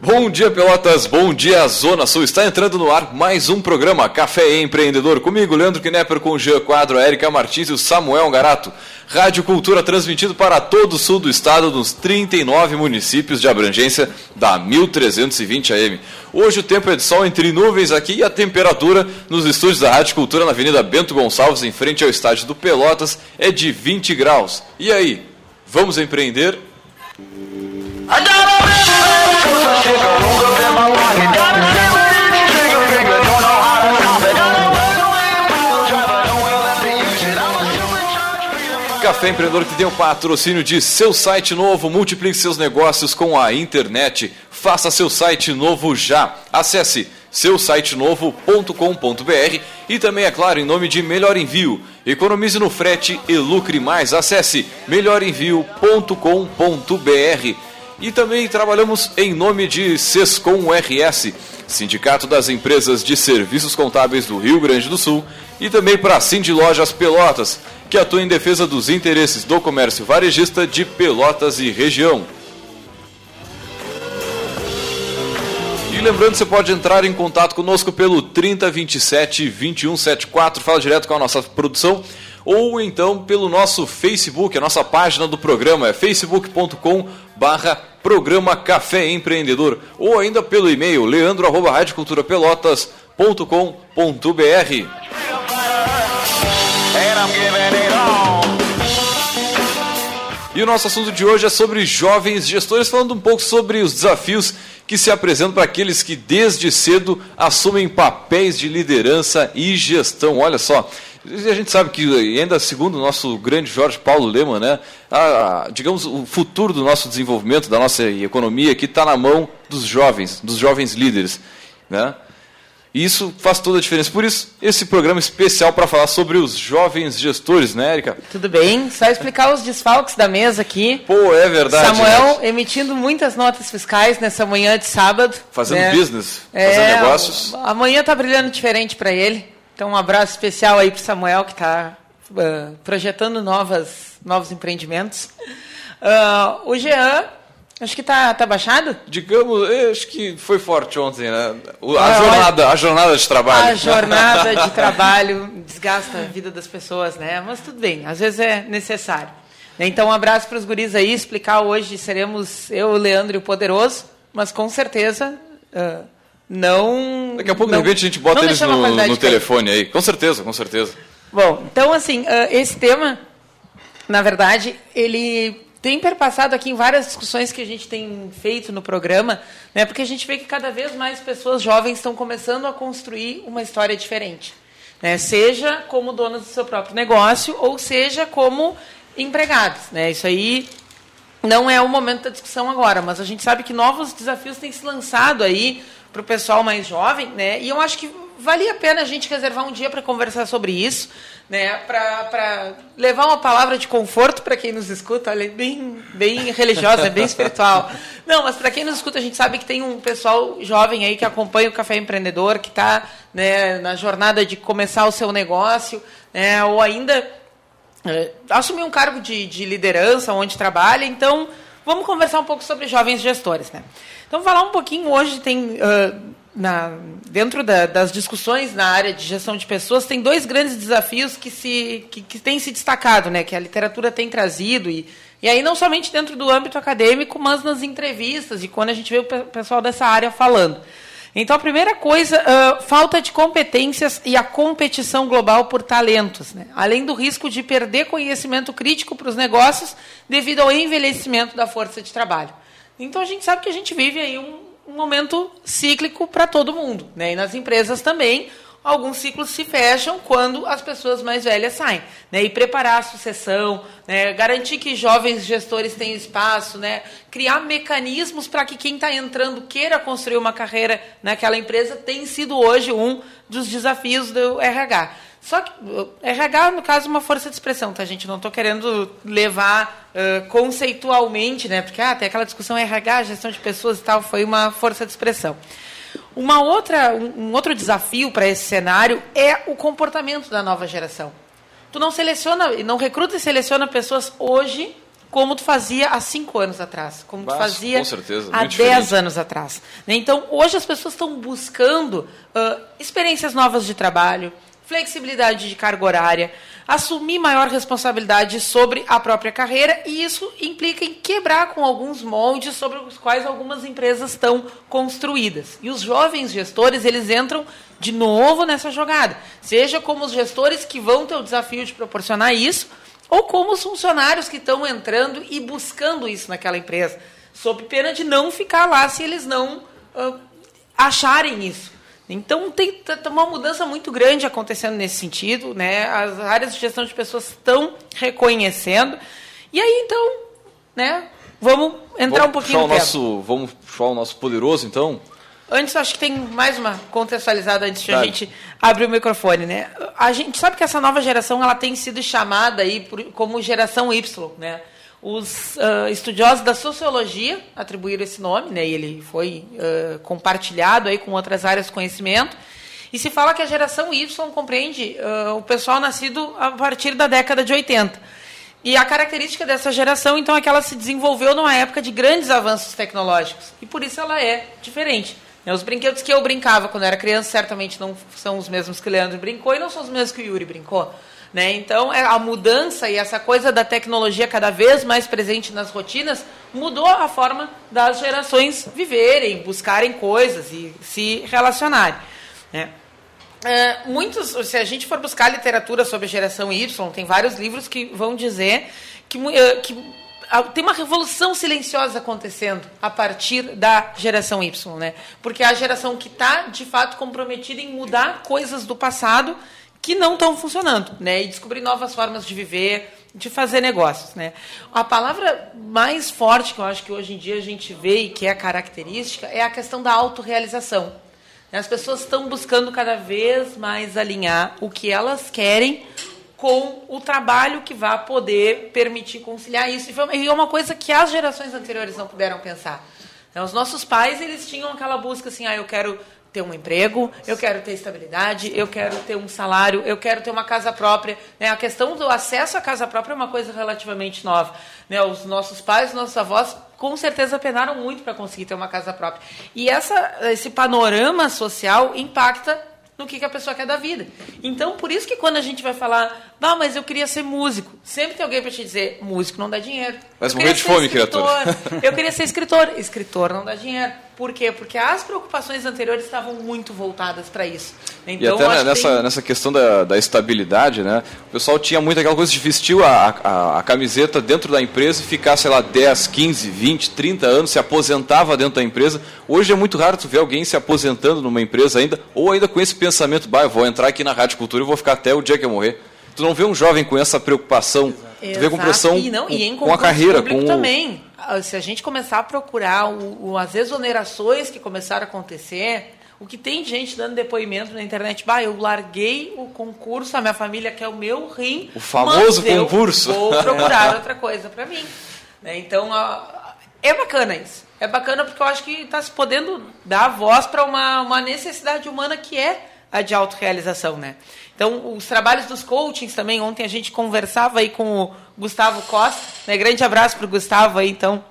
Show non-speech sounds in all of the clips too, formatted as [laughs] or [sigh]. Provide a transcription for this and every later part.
Bom dia, Pelotas. Bom dia, Zona Sul. Está entrando no ar mais um programa Café Empreendedor. Comigo, Leandro Knepper, com o Jean Quadro, a Erika Martins e o Samuel Garato. Rádio Cultura transmitido para todo o sul do estado, nos 39 municípios de abrangência da 1320 AM. Hoje o tempo é de sol entre nuvens aqui e a temperatura nos estúdios da Rádio Cultura na Avenida Bento Gonçalves, em frente ao estádio do Pelotas, é de 20 graus. E aí, vamos empreender? Café Empreendedor que tem o patrocínio de seu site novo, multiplique seus negócios com a internet. Faça seu site novo já. Acesse seusitenovo.com.br e também, é claro, em nome de Melhor Envio. Economize no frete e lucre mais. Acesse melhorenvio.com.br. E também trabalhamos em nome de Sescom RS, Sindicato das Empresas de Serviços Contábeis do Rio Grande do Sul, e também para a Cindy Lojas Pelotas, que atua em defesa dos interesses do comércio varejista de Pelotas e região. E lembrando, você pode entrar em contato conosco pelo 3027 2174, fala direto com a nossa produção, ou então pelo nosso Facebook, a nossa página do programa é facebook.com barra programa Café Empreendedor, ou ainda pelo e-mail leandro.radioculturapelotas.com.br. E o nosso assunto de hoje é sobre jovens gestores, falando um pouco sobre os desafios que se apresentam para aqueles que desde cedo assumem papéis de liderança e gestão. Olha só, a gente sabe que, ainda segundo o nosso grande Jorge Paulo Lema, né, a, a, digamos, o futuro do nosso desenvolvimento, da nossa economia, que está na mão dos jovens, dos jovens líderes. Né? E isso faz toda a diferença. Por isso, esse programa especial para falar sobre os jovens gestores, né, Erika? Tudo bem. Só explicar os desfalques da mesa aqui. Pô, é verdade. Samuel né? emitindo muitas notas fiscais nessa manhã de sábado. Fazendo né? business, é, fazendo negócios. Amanhã está brilhando diferente para ele. Então, um abraço especial aí para o Samuel, que está uh, projetando novas, novos empreendimentos. Uh, o Jean Acho que tá, tá baixado? Digamos, acho que foi forte ontem, né? A, ah, jornada, a jornada de trabalho. A jornada de [laughs] trabalho desgasta a vida das pessoas, né? Mas tudo bem, às vezes é necessário. Então, um abraço para os guris aí, explicar hoje seremos eu, o Leandro e o Poderoso, mas com certeza uh, não... Daqui a pouco, não, de repente, a gente bota eles no, no telefone aí. Com certeza, com certeza. Bom, então, assim, uh, esse tema, na verdade, ele tem perpassado aqui em várias discussões que a gente tem feito no programa, né, porque a gente vê que cada vez mais pessoas jovens estão começando a construir uma história diferente. Né, seja como donas do seu próprio negócio, ou seja como empregados. Né, isso aí não é o momento da discussão agora, mas a gente sabe que novos desafios têm se lançado aí para o pessoal mais jovem, né? E eu acho que valia a pena a gente reservar um dia para conversar sobre isso, né? Para levar uma palavra de conforto para quem nos escuta, olha, bem, bem religiosa, bem espiritual. Não, mas para quem nos escuta, a gente sabe que tem um pessoal jovem aí que acompanha o Café Empreendedor, que está né, na jornada de começar o seu negócio, né? Ou ainda é, assumir um cargo de, de liderança onde trabalha. Então, vamos conversar um pouco sobre jovens gestores, né? Então, falar um pouquinho hoje tem uh, na, dentro da, das discussões na área de gestão de pessoas, tem dois grandes desafios que, se, que, que têm se destacado, né, que a literatura tem trazido, e, e aí não somente dentro do âmbito acadêmico, mas nas entrevistas e quando a gente vê o pessoal dessa área falando. Então, a primeira coisa, uh, falta de competências e a competição global por talentos, né? além do risco de perder conhecimento crítico para os negócios devido ao envelhecimento da força de trabalho. Então, a gente sabe que a gente vive aí um, um momento cíclico para todo mundo. Né? E nas empresas também, alguns ciclos se fecham quando as pessoas mais velhas saem. Né? E preparar a sucessão, né? garantir que jovens gestores tenham espaço, né? criar mecanismos para que quem está entrando queira construir uma carreira naquela empresa, tem sido hoje um dos desafios do RH. Só que RH, no caso, é uma força de expressão, tá, gente? Não estou querendo levar uh, conceitualmente, né? Porque ah, tem aquela discussão RH, gestão de pessoas e tal, foi uma força de expressão. Uma outra, um, outro desafio para esse cenário é o comportamento da nova geração. Tu não seleciona, não recruta e seleciona pessoas hoje como tu fazia há cinco anos atrás, como Mas, tu fazia há muito dez diferente. anos atrás. né? Então, hoje as pessoas estão buscando ah, experiências novas de trabalho, flexibilidade de carga horária, assumir maior responsabilidade sobre a própria carreira e isso implica em quebrar com alguns moldes sobre os quais algumas empresas estão construídas. E os jovens gestores, eles entram de novo nessa jogada, seja como os gestores que vão ter o desafio de proporcionar isso, ou como os funcionários que estão entrando e buscando isso naquela empresa, sob pena de não ficar lá se eles não ah, acharem isso. Então tem t- t- uma mudança muito grande acontecendo nesse sentido, né? As áreas de gestão de pessoas estão reconhecendo. E aí então, né? Vamos entrar vamos um pouquinho no nosso, Vamos puxar o nosso poderoso, então? Antes, acho que tem mais uma contextualizada antes de a Tá. gente abrir o microfone, né? A gente sabe que essa nova geração ela tem sido chamada aí por- como geração Y, né? Os ah, estudiosos da sociologia atribuíram esse nome, né? E ele foi ah, compartilhado aí com outras áreas de conhecimento. E se fala que a geração Y compreende ah, o pessoal nascido a partir da década de 80. E a característica dessa geração, então, é que ela se desenvolveu numa época de grandes avanços tecnológicos. E por isso ela é diferente. né? Os brinquedos que eu brincava quando era criança certamente não são os mesmos que o Leandro brincou e não são os mesmos que o Yuri brincou. Né? Então, é, a mudança e essa coisa da tecnologia cada vez mais presente nas rotinas mudou a forma das gerações viverem, buscarem coisas e se relacionarem. Né? É, muitos, se a gente for buscar literatura sobre a geração Y, tem vários livros que vão dizer que, eh, que tem uma revolução silenciosa acontecendo a partir da geração Y, né? Porque é a geração que está, de fato, comprometida em mudar coisas do passado que não estão funcionando, né? E descobrir novas formas de viver, de fazer negócios, né? A palavra mais forte que eu acho que hoje em dia a gente vê e que é característica é a questão da autorrealização. As pessoas estão buscando cada vez mais alinhar o que elas querem com o trabalho que vai poder permitir conciliar isso. E é uma coisa que as gerações anteriores não puderam pensar. Então, Os nossos pais, eles tinham aquela busca assim, ah, eu quero ter um emprego, eu quero ter estabilidade, eu quero ter um salário, eu quero ter uma casa própria. né? A questão do acesso à casa própria é uma coisa relativamente nova. né? Os nossos pais, os nossos avós, com certeza penaram muito para conseguir ter uma casa própria. E essa, esse panorama social impacta no que, que a pessoa quer da vida. Então, por isso que quando a gente vai falar, ah, mas eu queria ser músico, sempre tem alguém para te dizer, músico não dá dinheiro. Eu morrer de fome, escritor. criatura. Eu queria ser escritor. Escritor não dá dinheiro. Por quê? Porque as preocupações anteriores estavam muito voltadas para isso. E Então, até eu né, que nessa, tem- nessa questão da, da estabilidade, né? O pessoal tinha muito aquela coisa de vestir a, a, a camiseta dentro da empresa e ficar, sei lá, 10, 15, 20, 30 anos, se aposentava dentro da empresa. Hoje é muito raro tu ver alguém se aposentando numa empresa ainda, ou ainda com esse pensamento, bah, eu vou entrar aqui na Rádio Cultura e vou ficar até o dia que eu morrer. Tu não vê um jovem com essa preocupação, tu vê com Exato. pressão e não, com, e em com a carreira, com o- também. Ah, Se a gente começar a procurar o, o- as exonerações que começaram a acontecer, o que tem gente dando depoimento na internet, bah, eu larguei o concurso, a minha família quer o meu rim. O famoso concurso. Vou procurar [laughs] outra coisa para mim. Né? Então, é bacana isso. É bacana porque eu acho que está se podendo dar voz para uma, uma necessidade humana que é a de autorrealização, né? Então, os trabalhos dos coachings também, ontem a gente conversava aí com o Gustavo Costa, né? Grande abraço para o Gustavo aí, então,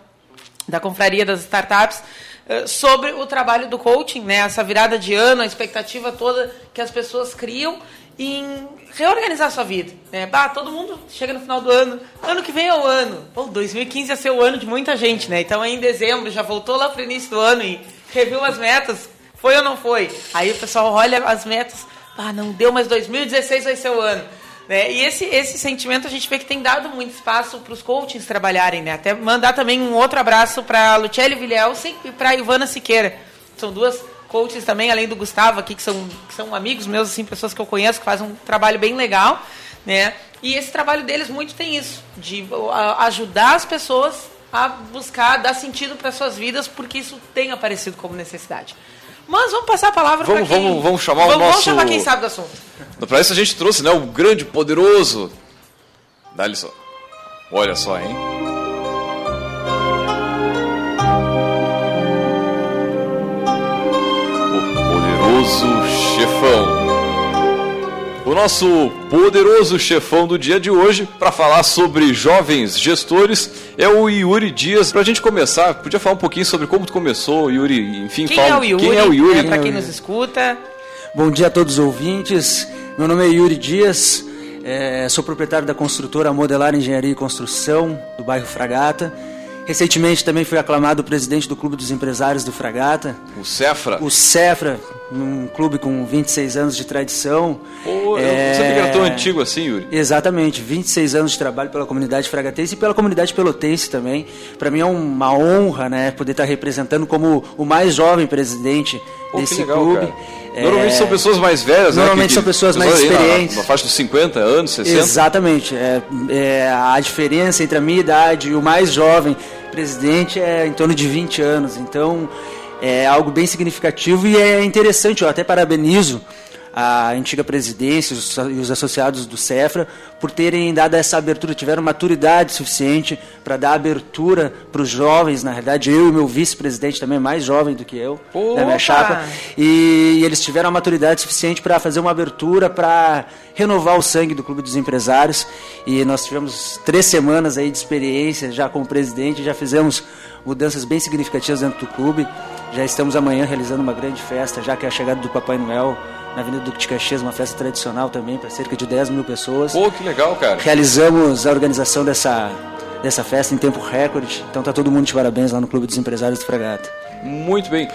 da Confraria das Startups, eh, sobre o trabalho do coaching, né? Essa virada de ano, a expectativa toda que as pessoas criam em reorganizar sua vida. Né? Bah, todo mundo chega no final do ano, ano que vem é o ano. Pô, 2015 ia ser o ano de muita gente, né? Então, em dezembro, já voltou lá para o início do ano e reviu as metas, foi ou não foi? Aí o pessoal olha as metas, ah, não deu, mas 2016 vai ser o ano. Né? E esse, esse sentimento a gente vê que tem dado muito espaço para os coachings trabalharem. Né? Até mandar também um outro abraço para a Lucelli Vilhelsen e para Ivana Siqueira. São duas coaches também, além do Gustavo aqui, que são, que são amigos meus, assim, pessoas que eu conheço, que fazem um trabalho bem legal. Né? E esse trabalho deles muito tem isso, de ajudar as pessoas a buscar dar sentido para suas vidas, porque isso tem aparecido como necessidade. Mas vamos passar a palavra Vamos- para quem... vamos- vamos chamar o vamos, Vamos nosso- chamar quem sabe do assunto. Para isso a gente trouxe, né, o grande, poderoso. Dá-lhe só. Olha só, hein? O poderoso chefão. O nosso poderoso chefão do dia de hoje para falar sobre jovens gestores é o Yuri Dias. Pra gente começar, podia falar um pouquinho sobre como tu começou, Yuri, enfim, quem fala, é o Yuri? Quem é o Yuri? É, pra quem nos escuta. Bom dia a todos os ouvintes. Meu nome é Yuri Dias, é, sou proprietário da construtora Modelar Engenharia e Construção, do bairro Fragata. Recentemente também fui aclamado presidente do Clube dos Empresários do Fragata. O Cefra? O Cefra, um clube com 26 anos de tradição. Pô, eu não sabia que era tão antigo assim, Yuri. Exatamente, 26 anos de trabalho pela comunidade fragatense e pela comunidade pelotense também. Para mim é uma honra, né, poder estar representando como o mais jovem presidente Pô, desse legal, clube. É... Normalmente são pessoas mais velhas, Normalmente né? que, são pessoas mais experientes. Na, na faixa dos 50 anos, 60. Exatamente. É, é, a diferença entre a minha idade e o mais jovem presidente é em torno de 20 anos. Então é algo bem significativo e é interessante. Eu até parabenizo a antiga presidência e os associados do Cefra por terem dado essa abertura, tiveram maturidade suficiente para dar abertura para os jovens, na verdade eu e meu vice-presidente também mais jovem do que eu, Opa! da minha chapa, e, e eles tiveram a maturidade suficiente para fazer uma abertura para renovar o sangue do Clube dos Empresários. E nós tivemos três semanas aí de experiência já como presidente, já fizemos mudanças bem significativas dentro do clube, já estamos amanhã realizando uma grande festa, já que é a chegada do Papai Noel na Avenida Duque de Caxias, uma festa tradicional também, para cerca de 10 mil pessoas. Pô, que legal, cara. Realizamos a organização dessa, dessa festa em tempo recorde, então tá todo mundo de parabéns lá no Clube dos Empresários do Fragata. Muito bem.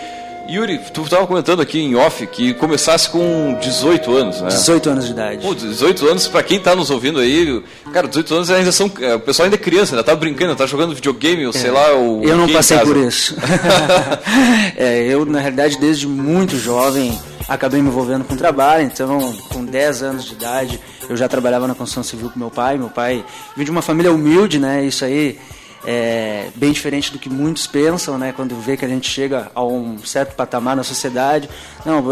Yuri, tu estava comentando aqui em off que começasse com 18 anos, né? 18 anos de idade. Pô, 18 anos, para quem está nos ouvindo aí, cara, 18 anos ainda são. O pessoal ainda é criança, ainda tá brincando, tá jogando videogame, ou é. sei lá. Ou eu não passei por isso. [laughs] [laughs] é, eu, na realidade, desde muito jovem, acabei me envolvendo com trabalho, então com 10 anos de idade eu já trabalhava na construção civil com meu pai. Meu pai vem de uma família humilde, né? Isso aí é bem diferente do que muitos pensam, né? Quando vê que a gente chega a um certo patamar na sociedade. Não,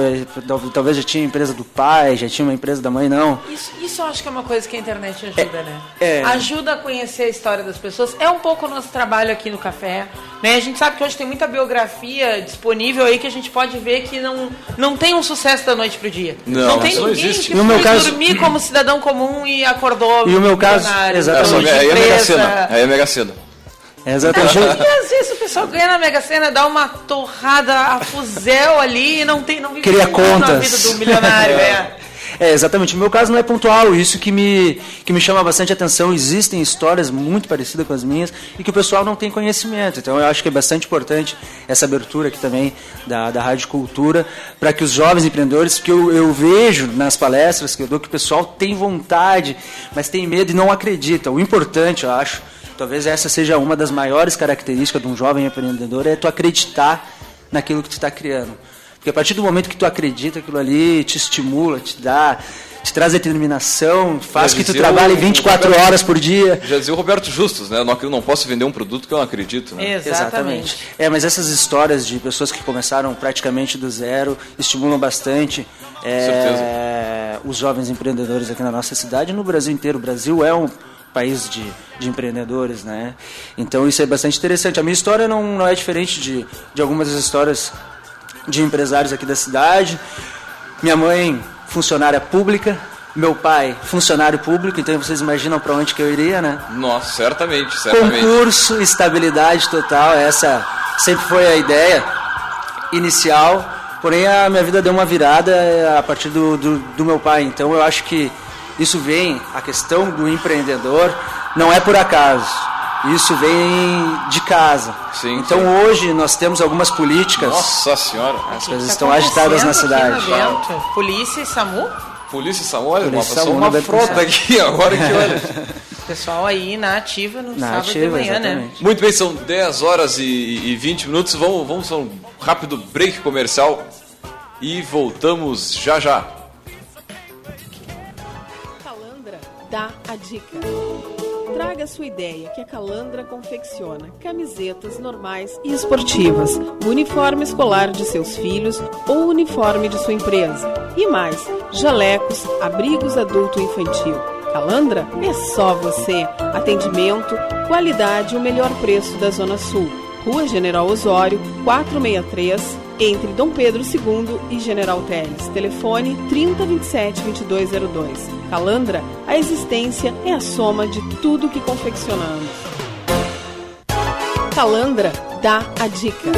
talvez já tinha a empresa do pai, já tinha uma empresa da mãe, não. Isso, isso eu acho que é uma coisa que a internet ajuda, é, né? É. Ajuda a conhecer a história das pessoas. É um pouco o nosso trabalho aqui no café. Né? A gente sabe que hoje tem muita biografia disponível aí que a gente pode ver que não, não tem um sucesso da noite pro dia. Não, não tem não ninguém existe. que no foi caso... dormir como cidadão comum e acordou. E o meu caso, exatamente. Aí é Mega Sena. Aí é Mega Sena. É exatamente. Às vezes o pessoal ganha na Mega Sena, dá uma torrada a fuzel ali e não tem não vive Cria contas. na vida do milionário, é. [laughs] É, exatamente. O meu caso não é pontual, isso que me, que me chama bastante atenção. Existem histórias muito parecidas com as minhas e que o pessoal não tem conhecimento. Então eu acho que é bastante importante essa abertura aqui também da, da Rádio Cultura para que os jovens empreendedores, que eu, eu vejo nas palestras que eu dou, que o pessoal tem vontade, mas tem medo e não acredita. O importante, eu acho, Talvez essa seja uma das maiores características de um jovem empreendedor, é tu acreditar naquilo que tu está criando. Porque a partir do momento que tu acredita, aquilo ali te estimula, te dá, te traz determinação, faz que tu trabalhe 24 Roberto, horas por dia. Já dizia o Roberto Justus, né? Eu não, eu não posso vender um produto que eu não acredito. Né? Exatamente. Exatamente. É, mas essas histórias de pessoas que começaram praticamente do zero estimulam bastante é, os jovens empreendedores aqui na nossa cidade e no Brasil inteiro. O Brasil é um país de, de empreendedores, né? Então isso é bastante interessante. A minha história não, não é diferente de, de algumas das histórias de empresários aqui da cidade. Minha mãe, funcionária pública, meu pai, funcionário público, então vocês imaginam para onde que eu iria, né? Nossa, certamente, certamente. Concurso, estabilidade total, essa sempre foi a ideia inicial. Porém, a minha vida deu uma virada a partir do, do, do meu pai. Então, eu acho que isso vem, a questão do empreendedor, não é por acaso. Isso vem de casa. Sim, então sim. hoje nós temos algumas políticas. Nossa senhora. As coisas tá estão agitadas na cidade. Polícia e SAMU? Polícia e SAMU, olha, Polícia uma, SAMU, uma frota aqui [laughs] agora que olha. [laughs] Pessoal aí na ativa no na sábado ativa, de manhã, exatamente. né? Muito bem, são 10 horas e, e 20 minutos. Vamos, vamos a um rápido break comercial e voltamos já já. Dá a dica. Traga sua ideia que a Calandra confecciona camisetas normais e esportivas, o uniforme escolar de seus filhos ou o uniforme de sua empresa. E mais, jalecos, abrigos adulto e infantil. Calandra é só você. Atendimento, qualidade e o melhor preço da Zona Sul. Rua General Osório, 463, entre Dom Pedro II e General Teles. Telefone 3027 2202. Calandra, a existência é a soma de tudo que confeccionamos. Calandra dá a dica.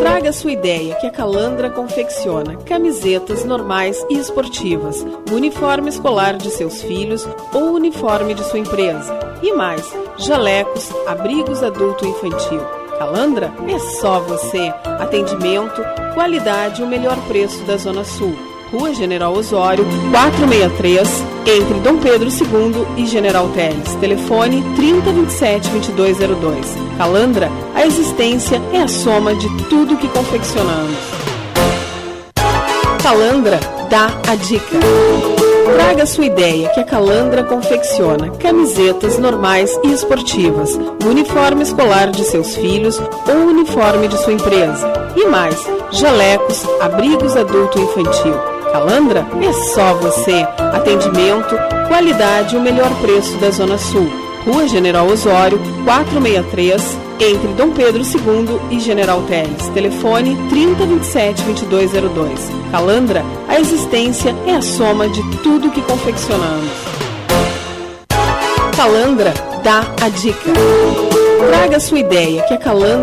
Traga sua ideia que a Calandra confecciona camisetas normais e esportivas, o uniforme escolar de seus filhos ou o uniforme de sua empresa. E mais, jalecos, abrigos adulto e infantil. Calandra é só você. Atendimento, qualidade e o melhor preço da Zona Sul. Rua General Osório, 463, entre Dom Pedro II e General Teles. Telefone 3027-2202. Calandra, a existência é a soma de tudo que confeccionamos. Calandra dá a dica. Traga sua ideia que a Calandra confecciona camisetas normais e esportivas, o uniforme escolar de seus filhos ou o uniforme de sua empresa. E mais, jalecos, abrigos adulto e infantil. Calandra é só você. Atendimento, qualidade e o melhor preço da Zona Sul. Rua General Osório, 463, entre Dom Pedro II e General Teles. Telefone 3027-2202. Calandra, a existência é a soma de tudo que confeccionamos. Calandra dá a dica. Traga sua ideia que a Calandra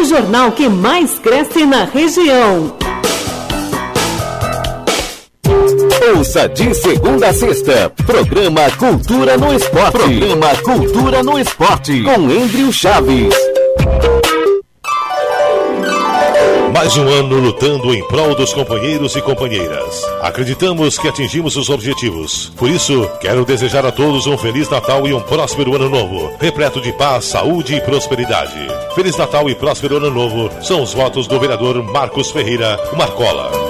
o jornal que mais cresce na região. Ouça de segunda a sexta, programa Cultura no Esporte. Programa Cultura no Esporte, com Andrew Chaves. Mais um ano lutando em prol dos companheiros e companheiras. Acreditamos que atingimos os objetivos. Por isso, quero desejar a todos um Feliz Natal e um próspero Ano Novo, repleto de paz, saúde e prosperidade. Feliz Natal e próspero Ano Novo são os votos do vereador Marcos Ferreira, Marcola.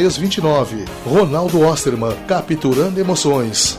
329. Ronaldo Osterman, capturando emoções.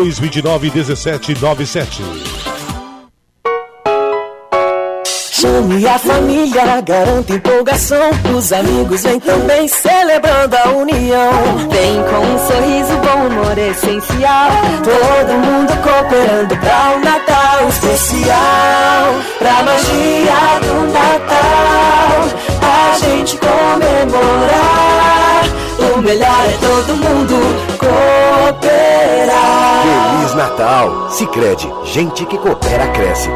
29 17 97. Chame a família, garanta empolgação. Os amigos vêm também celebrando a união. Vem com um sorriso, bom humor essencial. Todo mundo cooperando pra um Natal especial. Pra magia do Natal, a gente comemorar. O melhor é todo mundo cooperar. Feliz Natal! Sicredi, gente que coopera cresce.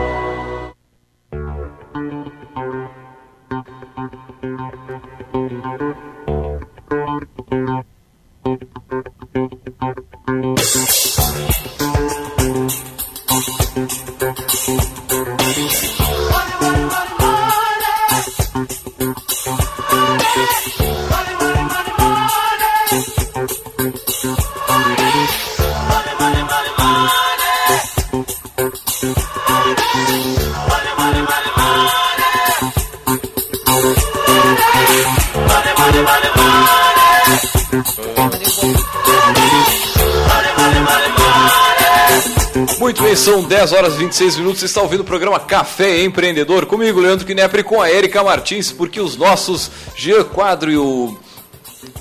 Muito bem, são 10 horas e 26 minutos. Você está ouvindo o programa Café Empreendedor comigo, Leandro Knepre, com a Erika Martins, porque os nossos Jean Quadro e o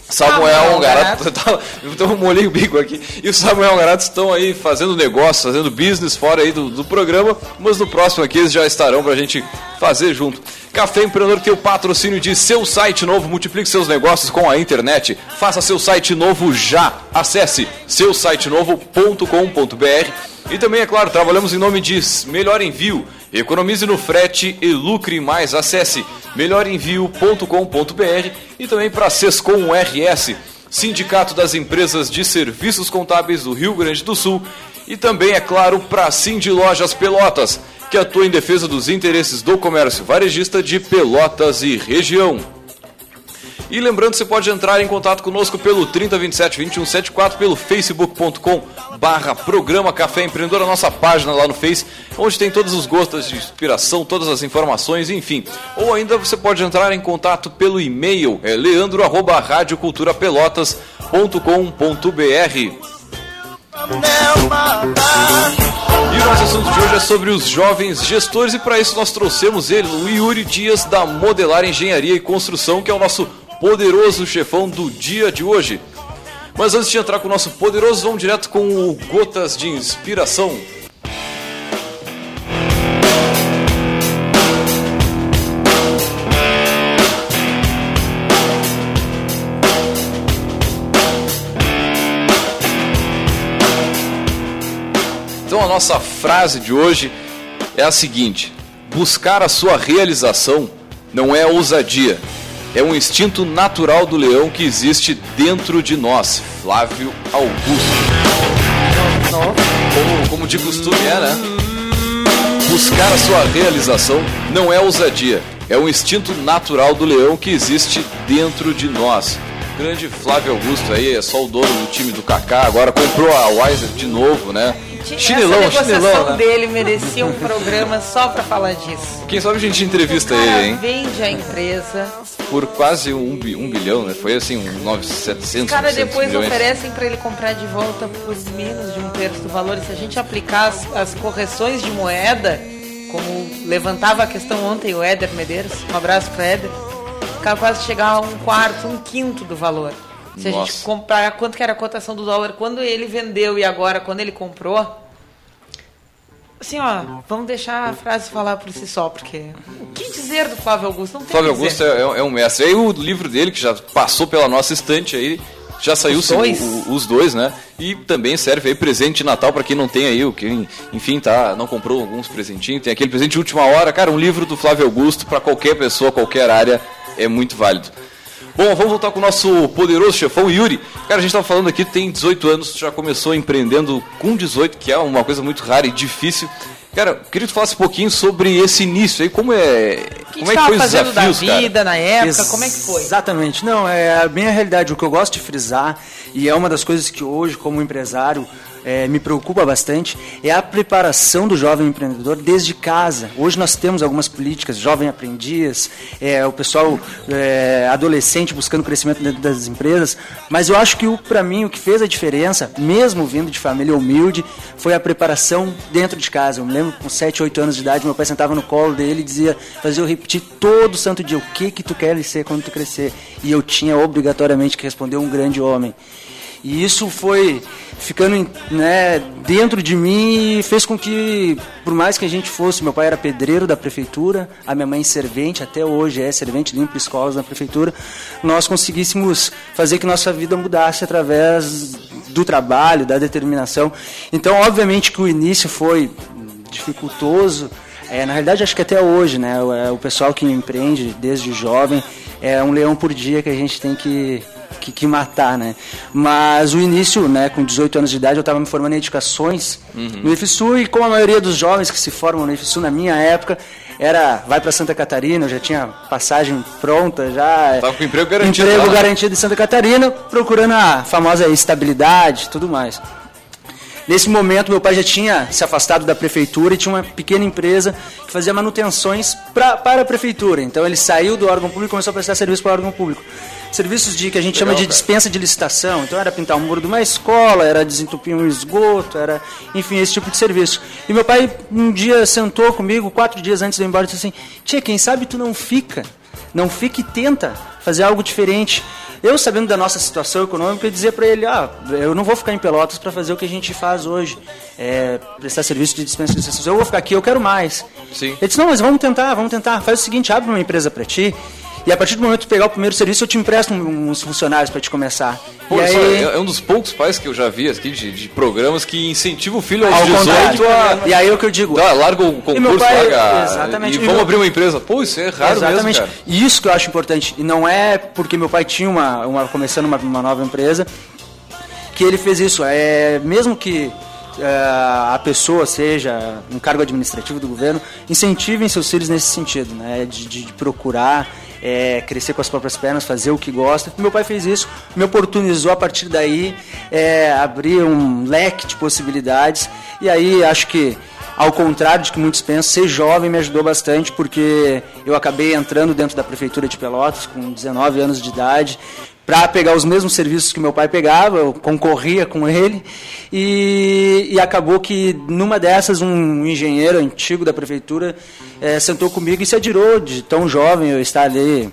Samuel Ongarato, [laughs] tá- eu molhei o bico aqui. E o Samuel Ongarato estão aí fazendo negócio, fazendo business fora aí do, do programa, mas no próximo aqui eles já estarão pra gente fazer junto. Café Empreendedor tem o patrocínio de seu site novo, multiplique seus negócios com a internet. Faça seu site novo já. Acesse seusitenovo.com.br e também, é claro, trabalhamos em nome de Melhor Envio. Economize no frete e lucre mais. Acesse melhorenvio.com.br e também para Sescom RS, Sindicato das Empresas de Serviços Contábeis do Rio Grande do Sul. E também, é claro, para Cindy Lojas Pelotas, que atua em defesa dos interesses do comércio varejista de Pelotas e região. E lembrando, você pode entrar em contato conosco pelo 3027 2174, pelo facebook.com barra programa Café Empreendedor, a nossa página lá no Face, onde tem todos os gostos de inspiração, todas as informações, enfim. Ou ainda você pode entrar em contato pelo e-mail, é leandro arroba radioculturapelotas.com.br. E o nosso assunto de hoje é sobre os jovens gestores e para isso nós trouxemos ele, o Yuri Dias da Modelar Engenharia e Construção, que é o nosso poderoso chefão do dia de hoje. Mas antes de entrar com o nosso poderoso, vamos direto com o Gotas de Inspiração. Então a nossa frase de hoje é a seguinte: buscar a sua realização não é ousadia, é um instinto natural do leão que existe dentro de nós. Flávio Augusto. Como, como de costume é, né? Buscar a sua realização não é ousadia, é um instinto natural do leão que existe dentro de nós. Grande Flávio Augusto aí, é só o dono do time do Kaká, agora comprou a Wiser de novo, né? Chinelão, Essa negociação né? dele merecia um programa só pra falar disso. Quem sabe a gente entrevista ele, hein? vende a empresa, Por quase um, um bilhão, né? Foi assim, um 9, 700, os caras 900 depois milhões. oferecem pra ele comprar de volta por menos de um terço do valor. E se a gente aplicar as, as correções de moeda, como levantava a questão ontem o Éder Medeiros, um abraço pro Éder, capaz de chegar a um quarto, um quinto do valor. Se a gente Nossa. comparar quanto que era a cotação do dólar quando ele vendeu e agora quando ele comprou, assim, ó, vamos deixar a frase falar por si só, porque o que dizer do Flávio Augusto? Não tem Flávio. Augusto é, é um mestre. Aí o livro dele, que já passou pela nossa estante aí, já saiu Os dois? o- os dois, né? E também serve aí presente de Natal para quem não tem aí, o que, enfim, tá, não comprou alguns presentinhos, tem aquele presente de última hora. Cara, um livro do Flávio Augusto para qualquer pessoa, qualquer área, é muito válido. Bom, vamos voltar com o nosso poderoso chefão Yuri. Cara, a gente tava falando aqui, tem 18 anos, já começou empreendendo com 18, que é uma coisa muito rara e difícil. Cara, eu queria que tu falasse um pouquinho sobre esse início aí, como é, que como é que estava foi os desafios, da cara? vida na época? Ex- Como é que foi? Exatamente. Não, é a minha realidade. O que eu gosto de frisar, e é uma das coisas que hoje, como empresário, é, me preocupa bastante, é a preparação do jovem empreendedor desde casa. Hoje nós temos algumas políticas, jovem aprendiz, é, o pessoal é, adolescente buscando crescimento dentro das empresas, mas eu acho que para mim o que fez a diferença, mesmo vindo de família humilde, foi a preparação dentro de casa. Eu me lembro com 7, 8 anos de idade, meu pai sentava no colo dele e dizia, fazia eu repetir todo santo dia, o que que tu quer ser quando tu crescer? E eu tinha obrigatoriamente que responder um grande homem. E isso foi ficando né, dentro de mim e fez com que, por mais que a gente fosse, meu pai era pedreiro da prefeitura, a minha mãe servente, até hoje é servente, limpa escolas na prefeitura, nós conseguíssemos fazer que nossa vida mudasse através do trabalho, da determinação. Então, obviamente que o início foi dificultoso, é, na realidade, acho que até hoje, né? O, é, o pessoal que empreende desde jovem é um leão por dia que a gente tem que, que, que matar, né? Mas o início, né? Com 18 anos de idade, eu estava me formando em edificações no IFSU e como a maioria dos jovens que se formam no IFSU na minha época era vai para Santa Catarina, eu já tinha passagem pronta, já Tava com emprego garantido emprego lá, né? garantido em Santa Catarina, procurando a famosa estabilidade, tudo mais. Nesse momento, meu pai já tinha se afastado da prefeitura e tinha uma pequena empresa que fazia manutenções pra, para a prefeitura. Então, ele saiu do órgão público e começou a prestar serviço para o órgão público. Serviços de que a gente chama de cara. dispensa de licitação. Então, era pintar o muro de uma escola, era desentupir um esgoto, era, enfim, esse tipo de serviço. E meu pai, um dia, sentou comigo, quatro dias antes de eu ir embora, e disse assim: Tia, quem sabe tu não fica? Não fica e tenta fazer algo diferente. Eu, sabendo da nossa situação econômica, dizia para ele, ah, eu não vou ficar em Pelotas para fazer o que a gente faz hoje, é, prestar serviço de dispensa de licenças. Eu vou ficar aqui, eu quero mais. Sim. Ele disse, não, mas vamos tentar, vamos tentar. Faz o seguinte, abre uma empresa para ti, e a partir do momento que pegar o primeiro serviço, eu te empresto uns funcionários para te começar. Pô, só, aí, é é um dos poucos pais que eu já vi aqui de, de programas que incentiva o filho aos ao 18 contrário, a... e aí é o que eu digo. Dá, larga o concurso, pai- larga exatamente. e E vamos meu- abrir uma empresa. Pô, isso é raro Exatamente. mesmo. E Isso que eu acho importante. E não é porque meu pai tinha uma, uma começando uma, uma nova empresa que ele fez isso. É mesmo que é, a pessoa seja um cargo administrativo do governo, incentivem seus filhos nesse sentido, né? De, de- de procurar é, crescer com as próprias pernas, fazer o que gosta. Meu pai fez isso, me oportunizou a partir daí é, abrir um leque de possibilidades. E aí acho que ao contrário de que muitos pensam, ser jovem me ajudou bastante porque eu acabei entrando dentro da prefeitura de Pelotas com 19 anos de idade para pegar os mesmos serviços que meu pai pegava, eu concorria com ele e, e acabou que numa dessas um engenheiro antigo da prefeitura eh, sentou comigo e se adirou de tão jovem eu estar ali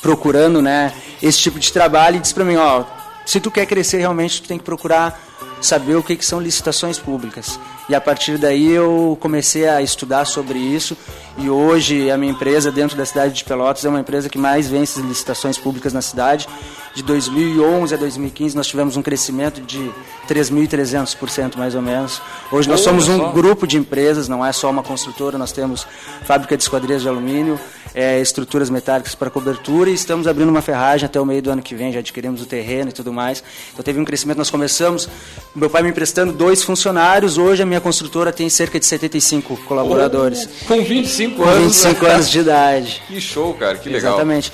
procurando né, esse tipo de trabalho e disse para mim, ó, se tu quer crescer realmente tu tem que procurar saber o que, que são licitações públicas. E a partir daí eu comecei a estudar sobre isso e hoje a minha empresa dentro da cidade de Pelotas é uma empresa que mais vence licitações públicas na cidade. De 2011 a 2015 nós tivemos um crescimento de 3.300% mais ou menos. Hoje nós somos um grupo de empresas, não é só uma construtora, nós temos fábrica de esquadrias de alumínio, é, estruturas metálicas para cobertura e estamos abrindo uma ferragem até o meio do ano que vem, já adquirimos o terreno e tudo mais. Então teve um crescimento, nós começamos, meu pai me emprestando dois funcionários, hoje a minha construtora tem cerca de 75 colaboradores. Com 25 Com anos. 25 anos de idade. Que show, cara, que legal. Exatamente.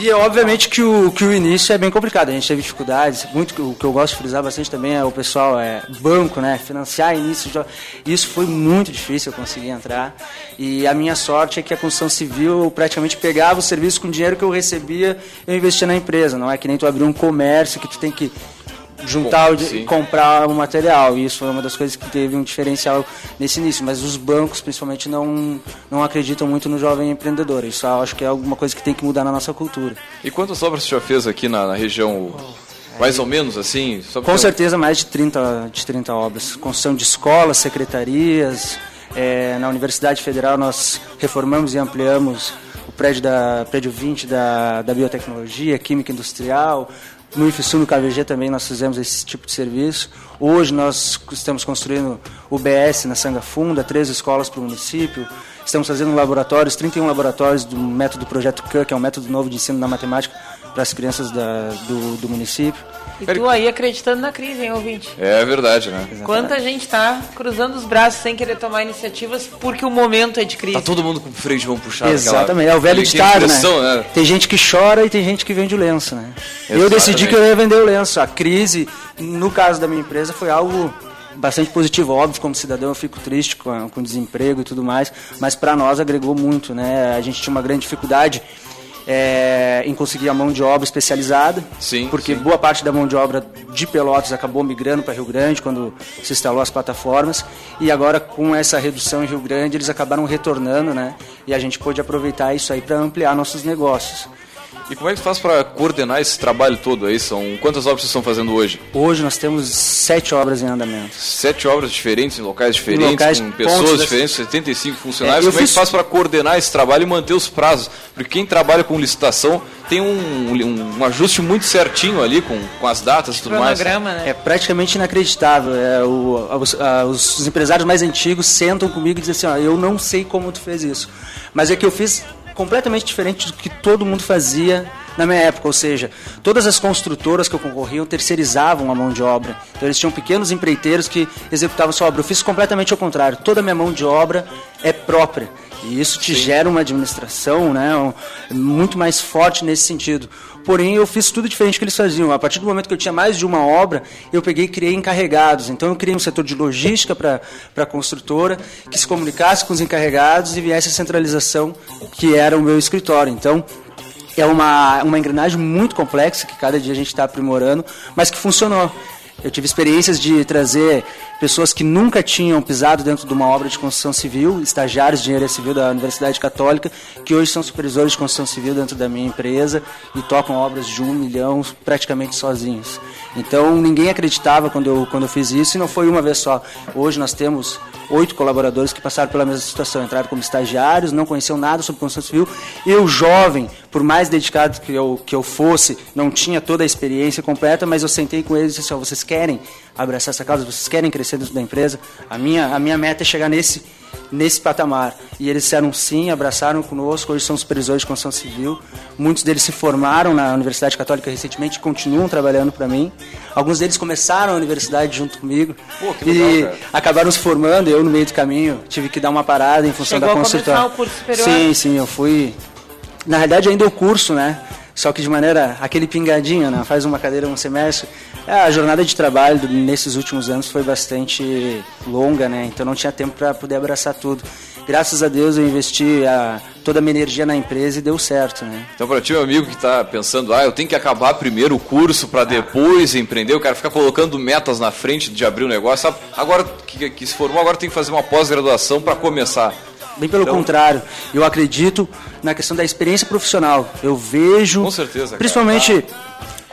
E é obviamente que o, que o início é bem complicado, a gente teve dificuldades, muito o que eu gosto de frisar bastante também é o pessoal, é banco, né, financiar início, de- isso foi muito difícil eu conseguir entrar, e a minha sorte é que a construção civil praticamente pegava o serviço com o dinheiro que eu recebia, eu investia na empresa, não é que nem tu abrir um comércio que tu tem que juntar di- Sim. comprar o material. E isso foi uma das coisas que teve um diferencial nesse início. Mas os bancos, principalmente, não, não acreditam muito no jovem empreendedor. Isso eu acho que é alguma coisa que tem que mudar na nossa cultura. E quantas obras você já fez aqui na, na região, mais ou menos, assim? Com certeza, mais de 30, de 30 obras. Construção de escolas, secretarias. eh, na Universidade Federal nós reformamos e ampliamos o prédio, da, prédio 20 da, da biotecnologia, química industrial. No IFSU, no KVG também nós fizemos esse tipo de serviço. Hoje nós estamos construindo o BS na Sanga Funda, três escolas para o município. Estamos fazendo laboratórios, 31 laboratórios do método Projeto CAN, que é um método novo de ensino da matemática para as crianças da, do, do município. E tu aí acreditando na crise, hein, ouvinte? É verdade, né? Quanta gente tá cruzando os braços sem querer tomar iniciativas porque o momento é de crise. Tá todo mundo com o freio de mão puxado. Exatamente, aquela- é o velho ditado, pressão, né? Tem gente que chora e tem gente que vende o lenço, né? Eu Exatamente. decidi que eu ia vender o lenço. A crise, no caso da minha empresa, foi algo bastante positivo. Óbvio, como cidadão eu fico triste com, com o desemprego e tudo mais, mas para nós agregou muito, né? A gente tinha uma grande dificuldade é, em conseguir a mão de obra especializada, Sim, porque sim. boa parte da mão de obra de Pelotas acabou migrando para Rio Grande quando se instalou as plataformas e agora com essa redução em Rio Grande eles acabaram retornando, né? E a gente pôde aproveitar isso aí para ampliar nossos negócios. E como é que faz para coordenar esse trabalho todo aí? São quantas obras vocês estão fazendo hoje? Hoje nós temos sete obras em andamento. Sete obras diferentes, em locais diferentes, locais, com pessoas das- diferentes, 75 funcionários. É, como é que fiz- faz para coordenar esse trabalho e manter os prazos? Porque quem trabalha com licitação tem um, um, um ajuste muito certinho ali com, com as datas e tudo mais. Né? É praticamente inacreditável. É, o- os, a- os empresários mais antigos sentam comigo e dizem assim: ó, eu não sei como tu fez isso, mas é que eu fiz completamente diferente do que todo mundo fazia na minha época, ou seja, todas as construtoras que eu concorriam terceirizavam a mão de obra. Então eles tinham pequenos empreiteiros que executavam sua obra. Eu fiz completamente ao contrário. Toda a minha mão de obra é própria. E isso te gera uma administração né, muito mais forte nesse sentido. Porém, eu fiz tudo diferente que eles faziam. A partir do momento que eu tinha mais de uma obra, eu peguei e criei encarregados. Então, eu criei um setor de logística para a construtora, que se comunicasse com os encarregados e viesse a centralização, que era o meu escritório. Então, é uma, uma engrenagem muito complexa que cada dia a gente está aprimorando, mas que funcionou. Eu tive experiências de trazer pessoas que nunca tinham pisado dentro de uma obra de construção civil, estagiários de engenharia civil da Universidade Católica, que hoje são supervisores de construção civil dentro da minha empresa e tocam obras de um milhão praticamente sozinhos. Então ninguém acreditava quando eu, quando eu fiz isso e não foi uma vez só. Hoje nós temos oito colaboradores que passaram pela mesma situação, entraram como estagiários, não conheciam nada sobre construção civil. Eu, jovem, por mais dedicado que eu, que eu fosse, não tinha toda a experiência completa, mas eu sentei com eles e disse, oh, vocês querem abraçar essa causa, vocês querem crescer dentro da empresa? A minha, a minha meta é chegar nesse nesse patamar. E eles disseram sim, abraçaram conosco, hoje são supervisores de construção civil. Muitos deles se formaram na Universidade Católica recentemente e continuam trabalhando para mim. Alguns deles começaram a universidade junto comigo Pô, que legal, e cara. acabaram se formando. Eu, no meio do caminho, tive que dar uma parada em função Chegou da a consultoria. o curso superior? Sim, sim, eu fui. Na realidade, ainda o curso, né? Só que de maneira, aquele pingadinho, né? Faz uma cadeira um semestre. É, A jornada de trabalho nesses últimos anos foi bastante longa, né? Então não tinha tempo para poder abraçar tudo. Graças a Deus eu investi a, toda a minha energia na empresa e deu certo, né? Então, para ti, meu amigo que está pensando, ah, eu tenho que acabar primeiro o curso para depois empreender, o cara fica colocando metas na frente de abrir o negócio, sabe? Agora que, que se formou, agora tem que fazer uma pós-graduação para começar. Bem pelo Então- contrário, eu acredito na questão da experiência profissional. Eu vejo, Com certeza, cara. principalmente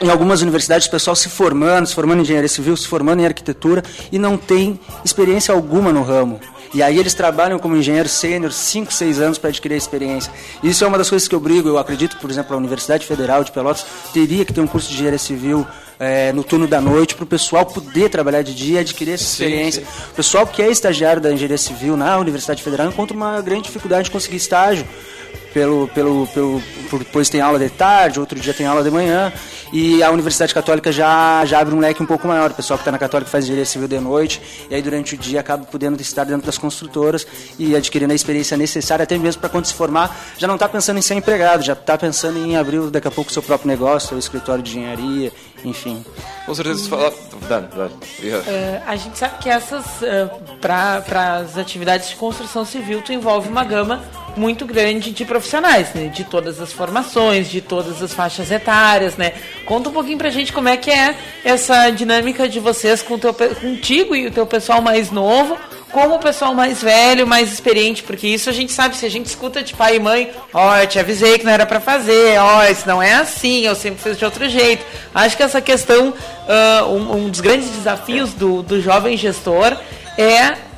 em algumas universidades, o pessoal se formando, se formando em engenharia civil, se formando em arquitetura e não tem experiência alguma no ramo. E aí eles trabalham como engenheiro sênior 5, 6 anos para adquirir a experiência. Isso é uma das coisas que eu brigo. Eu acredito, por exemplo, a Universidade Federal de Pelotas teria que ter um curso de engenharia civil eh, no turno da noite para o pessoal poder trabalhar de dia e adquirir essa Sim, experiência. O pessoal que é estagiário da engenharia civil na Universidade Federal encontra uma grande dificuldade de conseguir estágio. Pelo, pelo, pelo, depois tem aula de tarde, outro dia tem aula de manhã. E a Universidade Católica já, já abre um leque um pouco maior. O pessoal que está na Católica faz engenharia civil de noite. E aí durante o dia acaba podendo estar dentro das construtoras e adquirindo a experiência necessária, até mesmo para quando se formar, já não está pensando em ser empregado, já está pensando em abrir daqui a pouco o seu próprio negócio, seu escritório de engenharia, enfim. Com certeza, se falar. Dá, dá. Ia- É, a gente sabe que essas, para as atividades de construção civil, tu envolve uma gama muito grande de profissionais, né? De todas as formações, de todas as faixas etárias, né? Conta um pouquinho pra gente como é que é essa dinâmica de vocês com teu, contigo e o teu pessoal mais novo, como o pessoal mais velho, mais experiente, porque isso a gente sabe, se a gente escuta de pai e mãe, ó, eu te avisei que não era pra fazer, ó, isso não é assim, eu sempre fiz de outro jeito. Acho que essa questão, ah, um, um dos grandes desafios do, do jovem gestor é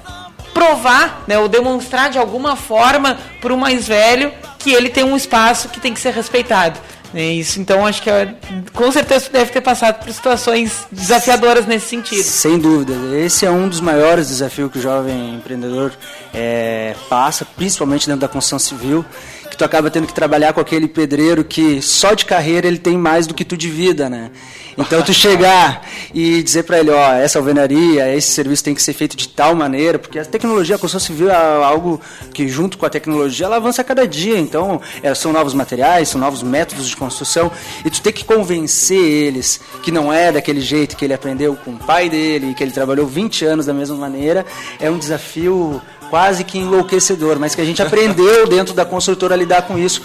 provar, né, ou demonstrar de alguma forma para o mais velho que ele tem um espaço que tem que ser respeitado. né? Isso, então acho que é, com certeza deve ter passado por situações desafiadoras nesse sentido. Sem dúvida, esse é um dos maiores desafios que o jovem empreendedor é, passa, principalmente dentro da construção civil, que tu acaba tendo que trabalhar com aquele pedreiro que só de carreira ele tem mais do que tu de vida, né? Então tu chegar e dizer para ele, ó, essa alvenaria, esse serviço tem que ser feito de tal maneira, porque a tecnologia, a construção civil é algo que junto com a tecnologia ela avança a cada dia, então é, são novos materiais, são novos métodos de construção e tu tem que convencer eles que não é daquele jeito que ele aprendeu com o pai dele, que ele trabalhou 20 anos da mesma maneira, é um desafio quase que enlouquecedor, mas que a gente aprendeu [laughs] dentro da construtora a lidar com isso,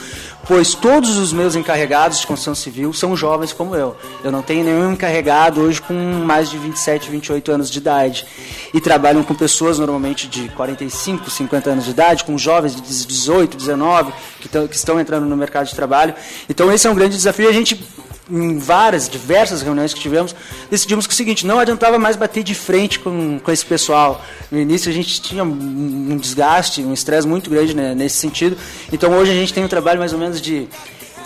pois todos os meus encarregados de construção civil são jovens como eu. Eu não tenho nenhum encarregado hoje com mais de 27, 28 anos de idade. E trabalham com pessoas normalmente de 45, 50 anos de idade, com jovens de 18, 19 que, tão- que estão entrando no mercado de trabalho. Então esse é um grande desafio a gente em várias, diversas reuniões que tivemos, decidimos que é o seguinte, não adiantava mais bater de frente com, com esse pessoal. No início a gente tinha um desgaste, um estresse muito grande né, nesse sentido. Então hoje a gente tem um trabalho mais ou menos de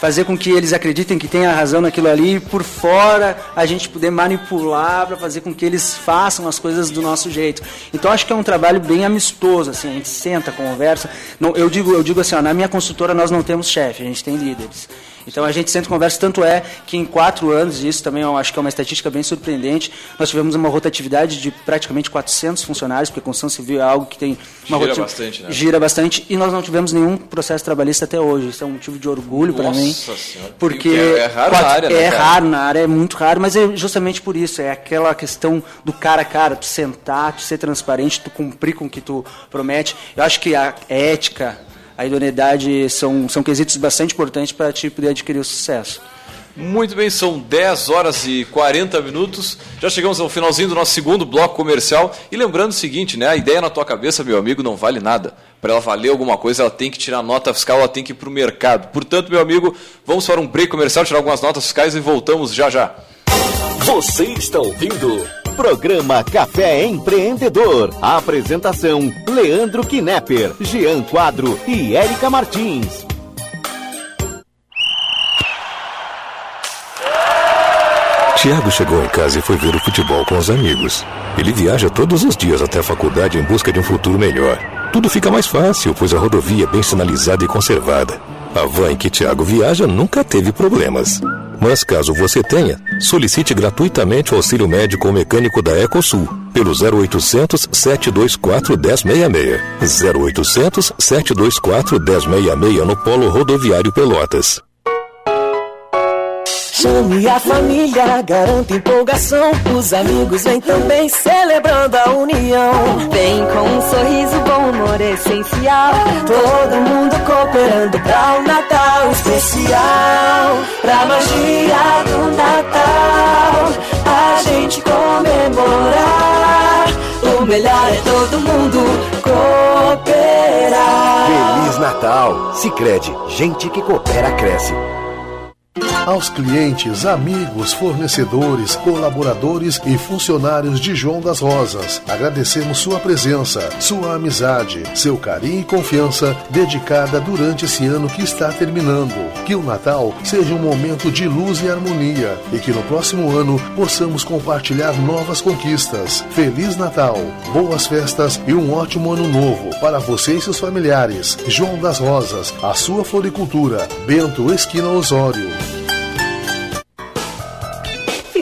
fazer com que eles acreditem que tem a razão naquilo ali e por fora a gente poder manipular para fazer com que eles façam as coisas do nosso jeito. Então acho que é um trabalho bem amistoso, assim, a gente senta, conversa. Não, eu digo, eu digo assim, ó, na minha consultora nós não temos chefe, a gente tem líderes. Então a gente senta e conversa, tanto é que em quatro anos, e isso também eu acho que é uma estatística bem surpreendente, nós tivemos uma rotatividade de praticamente 400 funcionários, porque a construção civil é algo que tem uma Gira rotati- bastante, né? Gira bastante, e nós não tivemos nenhum processo trabalhista até hoje. Isso é um motivo de orgulho para Nossa mim. Senhora. Porque É- é raro na área, né, é cara? raro na área, é muito raro, mas é justamente por isso, é aquela questão do cara a cara, tu sentar, tu ser transparente, tu cumprir com o que tu promete. Eu acho que a ética, a idoneidade são, são quesitos bastante importantes para te poder adquirir o sucesso. Muito bem, são 10 horas e 40 minutos. Já chegamos ao finalzinho do nosso segundo bloco comercial. E lembrando o seguinte, né? A ideia na tua cabeça, meu amigo, não vale nada. Para ela valer alguma coisa, ela tem que tirar nota fiscal, ela tem que ir para o mercado. Portanto, meu amigo, vamos para um break comercial, tirar algumas notas fiscais e voltamos já já. Você está ouvindo Programa Café Empreendedor. Apresentação: Leandro Knepper, Jean Quadro e Érica Martins. Tiago chegou em casa e foi ver o futebol com os amigos. Ele viaja todos os dias até a faculdade em busca de um futuro melhor. Tudo fica mais fácil, pois a rodovia é bem sinalizada e conservada. A van que Tiago viaja nunca teve problemas. Mas caso você tenha, solicite gratuitamente o auxílio médico ou mecânico da Ecosul pelo 0800 724 1066. 0800 724 1066 no Polo Rodoviário Pelotas. Chame a família, garanta empolgação. Os amigos vêm também celebrando a união. Vem com um sorriso, bom humor essencial. Todo mundo cooperando pra um Natal especial. Pra magia do Natal, a gente comemorar. O melhor é todo mundo cooperar. Feliz Natal! Sicredi gente que coopera cresce. Aos clientes, amigos, fornecedores, colaboradores e funcionários de João das Rosas, agradecemos sua presença, sua amizade, seu carinho e confiança dedicada durante esse ano que está terminando. Que o Natal seja um momento de luz e harmonia e que no próximo ano possamos compartilhar novas conquistas. Feliz Natal, boas festas e um ótimo ano novo para você e seus familiares. João das Rosas, a sua floricultura, Bento Esquina Osório.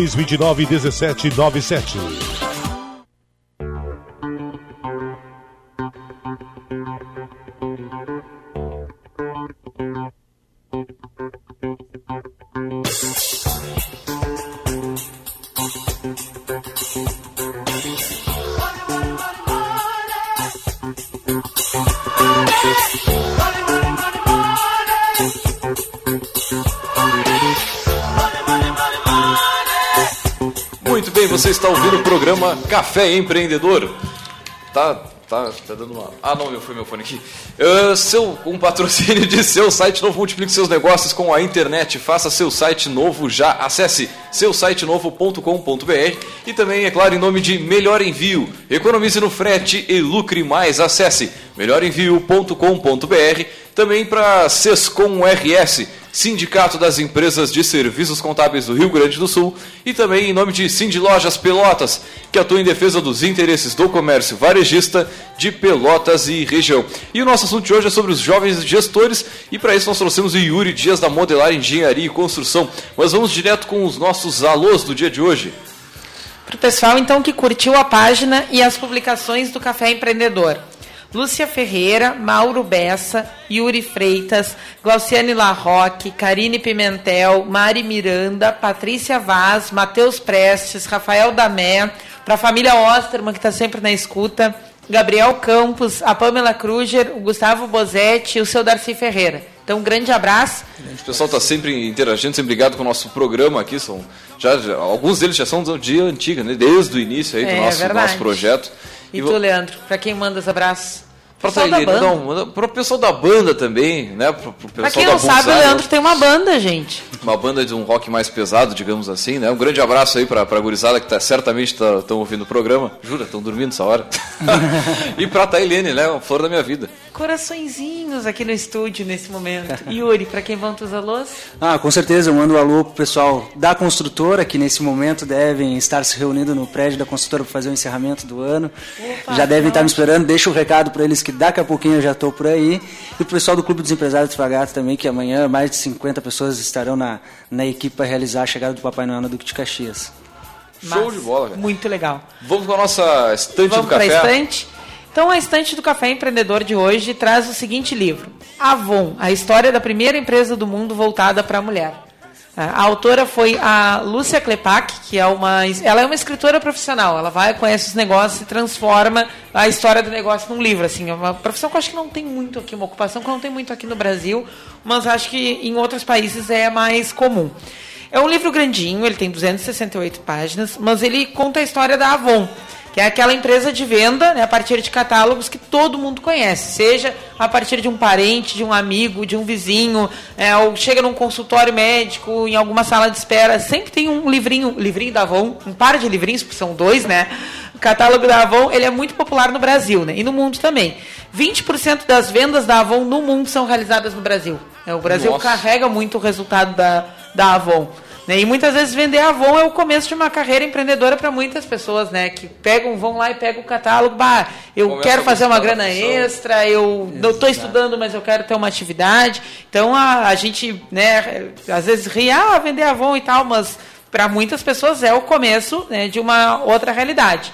29 17 programa Café Empreendedor. Tá, tá, tá dando uma. Ah, não, meu, foi meu fone aqui. Uh, seu, um patrocínio de seu site novo, multiplique seus negócios com a internet. Faça seu site novo já. Acesse seusitenovo.com.br e também, é claro, em nome de Melhor Envio. Economize no frete e lucre mais. Acesse melhorenvio.com.br. Também para Sescom RS. Sindicato das Empresas de Serviços Contábeis do Rio Grande do Sul e também em nome de Cindy Lojas Pelotas, que atua em defesa dos interesses do comércio varejista de Pelotas e região. E o nosso assunto de hoje é sobre os jovens gestores e para isso nós trouxemos o Yuri Dias da Modelar Engenharia e Construção. Mas vamos direto com os nossos alôs do dia de hoje. Para o pessoal, então, que curtiu a página e as publicações do Café Empreendedor. Lúcia Ferreira, Mauro Bessa, Yuri Freitas, Glauciane Larroque, Karine Pimentel, Mari Miranda, Patrícia Vaz, Matheus Prestes, Rafael Damé, para a família Osterman, que está sempre na escuta, Gabriel Campos, a Pamela Kruger, o Gustavo Bozetti e o seu Darcy Ferreira. Então, um grande abraço. O pessoal está sempre interagindo, sempre ligado com o nosso programa aqui. São, já, já alguns deles já são do dia antigo, né? desde o início aí do É, nosso, verdade. nosso projeto. E, E tu, Leandro, para quem manda os abraços? Pra Pessoal da Tailene, banda. não, pro pessoal da banda também, né? Pro, pro pessoal Pra quem da não sabe, o Leandro tem uma banda, gente. Uma banda de um rock mais pesado, digamos assim, né? Um grande abraço aí pra, pra gurizada que tá, certamente estão ouvindo o programa. Jura, estão dormindo essa hora. [laughs] [laughs] e pra Tailene, né? A flor da minha vida. Coraçõezinhos aqui no estúdio nesse momento. [laughs] Yuri, para quem vão os alôs? Ah, com certeza, eu mando um alô pro pessoal da construtora, que nesse momento devem estar se reunindo no prédio da construtora para fazer o encerramento do ano. Opa, já devem estar me esperando, deixa o recado para eles que daqui a pouquinho eu já estou por aí. E pro pessoal do Clube dos Empresários de Fagato também, que amanhã mais de 50 pessoas estarão na, na equipe para realizar a chegada do Papai Noel no Duque de Caxias. Show de bola, velho. Muito legal. Vamos com a nossa estante Vamos do para a café. estante. Então, a estante do Café Empreendedor de hoje traz o seguinte livro: Avon, a história da primeira empresa do mundo voltada para a mulher. A autora foi a Lúcia Klepak, que é uma, ela é uma escritora profissional. Ela vai, conhece os negócios e transforma a história do negócio num livro. Assim, é uma profissão que eu acho que não tem muito aqui, uma ocupação que não tem muito aqui no Brasil, mas acho que em outros países é mais comum. É um livro grandinho, ele tem 268 páginas, mas ele conta a história da Avon, que é aquela empresa de venda né, a partir de catálogos que todo mundo conhece, seja a partir de um parente, de um amigo, de um vizinho, é, ou chega num consultório médico, em alguma sala de espera, sempre tem um livrinho, livrinho da Avon, um par de livrinhos, porque são dois, né? O catálogo da Avon, ele é muito popular no Brasil, né? E no mundo também. 20% das vendas da Avon no mundo são realizadas no Brasil. É, O Brasil Nossa. carrega muito o resultado da, da Avon. Né? E muitas vezes vender Avon é o começo de uma carreira empreendedora para muitas pessoas, né? Que pegam, vão lá e pegam o catálogo, bah, eu Começa quero fazer uma grana extra, eu não estou estudando, mas eu quero ter uma atividade. Então a, a gente, né, às vezes ri, ah, vender Avon e tal, mas para muitas pessoas é o começo né, de uma outra realidade.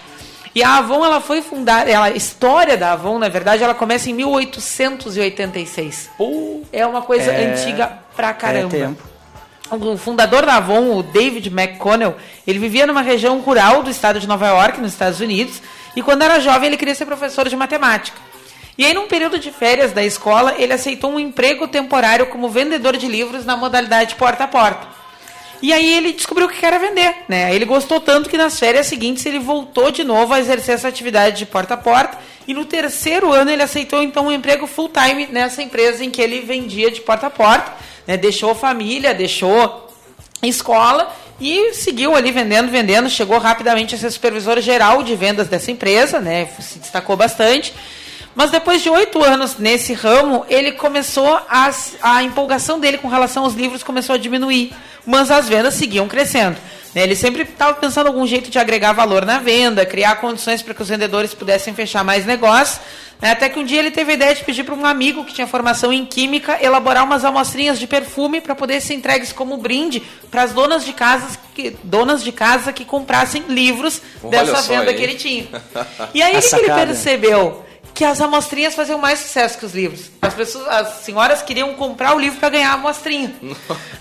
E a Avon, ela foi fundada, ela, a história da Avon, na verdade, ela começa em 1886. é uma coisa É- antiga pra caramba. é tempo. O fundador da Avon, o David McConnell, ele vivia numa região rural do estado de Nova York, nos Estados Unidos, e quando era jovem ele queria ser professor de matemática. E aí, num período de férias da escola, ele aceitou um emprego temporário como vendedor de livros na modalidade porta a porta. E aí ele descobriu que queria vender, né? Ele gostou tanto que nas férias seguintes ele voltou de novo a exercer essa atividade de porta a porta. E no terceiro ano ele aceitou então um emprego full time nessa empresa em que ele vendia de porta a porta, né? Deixou família, deixou escola e seguiu ali vendendo, vendendo. Chegou rapidamente a ser supervisor geral de vendas dessa empresa, né? Se destacou bastante. Mas depois de oito anos nesse ramo, ele começou a, a empolgação dele com relação aos livros começou a diminuir, mas as vendas seguiam crescendo. né? Ele sempre estava pensando em algum jeito de agregar valor na venda, criar condições para que os vendedores pudessem fechar mais negócios. Né? Até que um dia ele teve a ideia de pedir para um amigo que tinha formação em química elaborar umas amostrinhas de perfume para poder ser entregues como brinde para as donas de casas que donas de casa que comprassem livros Olha dessa venda aí. que ele tinha. E aí que ele percebeu? Que as amostrinhas faziam mais sucesso que os livros. As pessoas, as senhoras queriam comprar o livro para ganhar a amostrinha.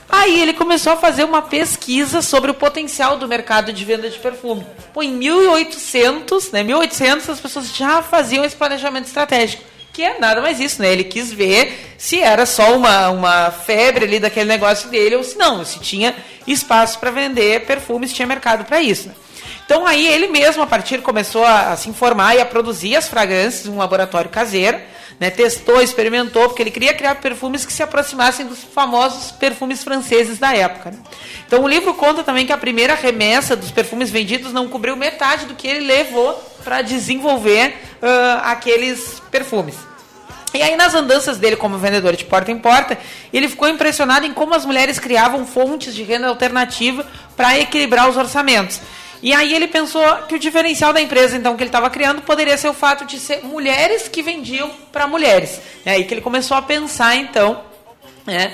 Aí ele começou a fazer uma pesquisa sobre o potencial do mercado de venda de perfume. Pô, em 1800, né, 1800 as pessoas já faziam esse planejamento estratégico. Que é nada mais isso, né? Ele quis ver se era só uma, uma febre ali daquele negócio dele ou se não, se tinha espaço para vender perfumes, se tinha mercado para isso. né? Então aí ele mesmo, a partir, começou a, a se informar e a produzir as fragrâncias em um laboratório caseiro, né? testou, experimentou, porque ele queria criar perfumes que se aproximassem dos famosos perfumes franceses da época. né? Então o livro conta também que a primeira remessa dos perfumes vendidos não cobriu metade do que ele levou para desenvolver ah, aqueles perfumes. E aí, nas andanças dele como vendedor de porta em porta, ele ficou impressionado em como as mulheres criavam fontes de renda alternativa para equilibrar os orçamentos. E aí ele pensou que o diferencial da empresa, então, que ele estava criando, poderia ser o fato de ser mulheres que vendiam para mulheres. É aí que ele começou a pensar, então, né?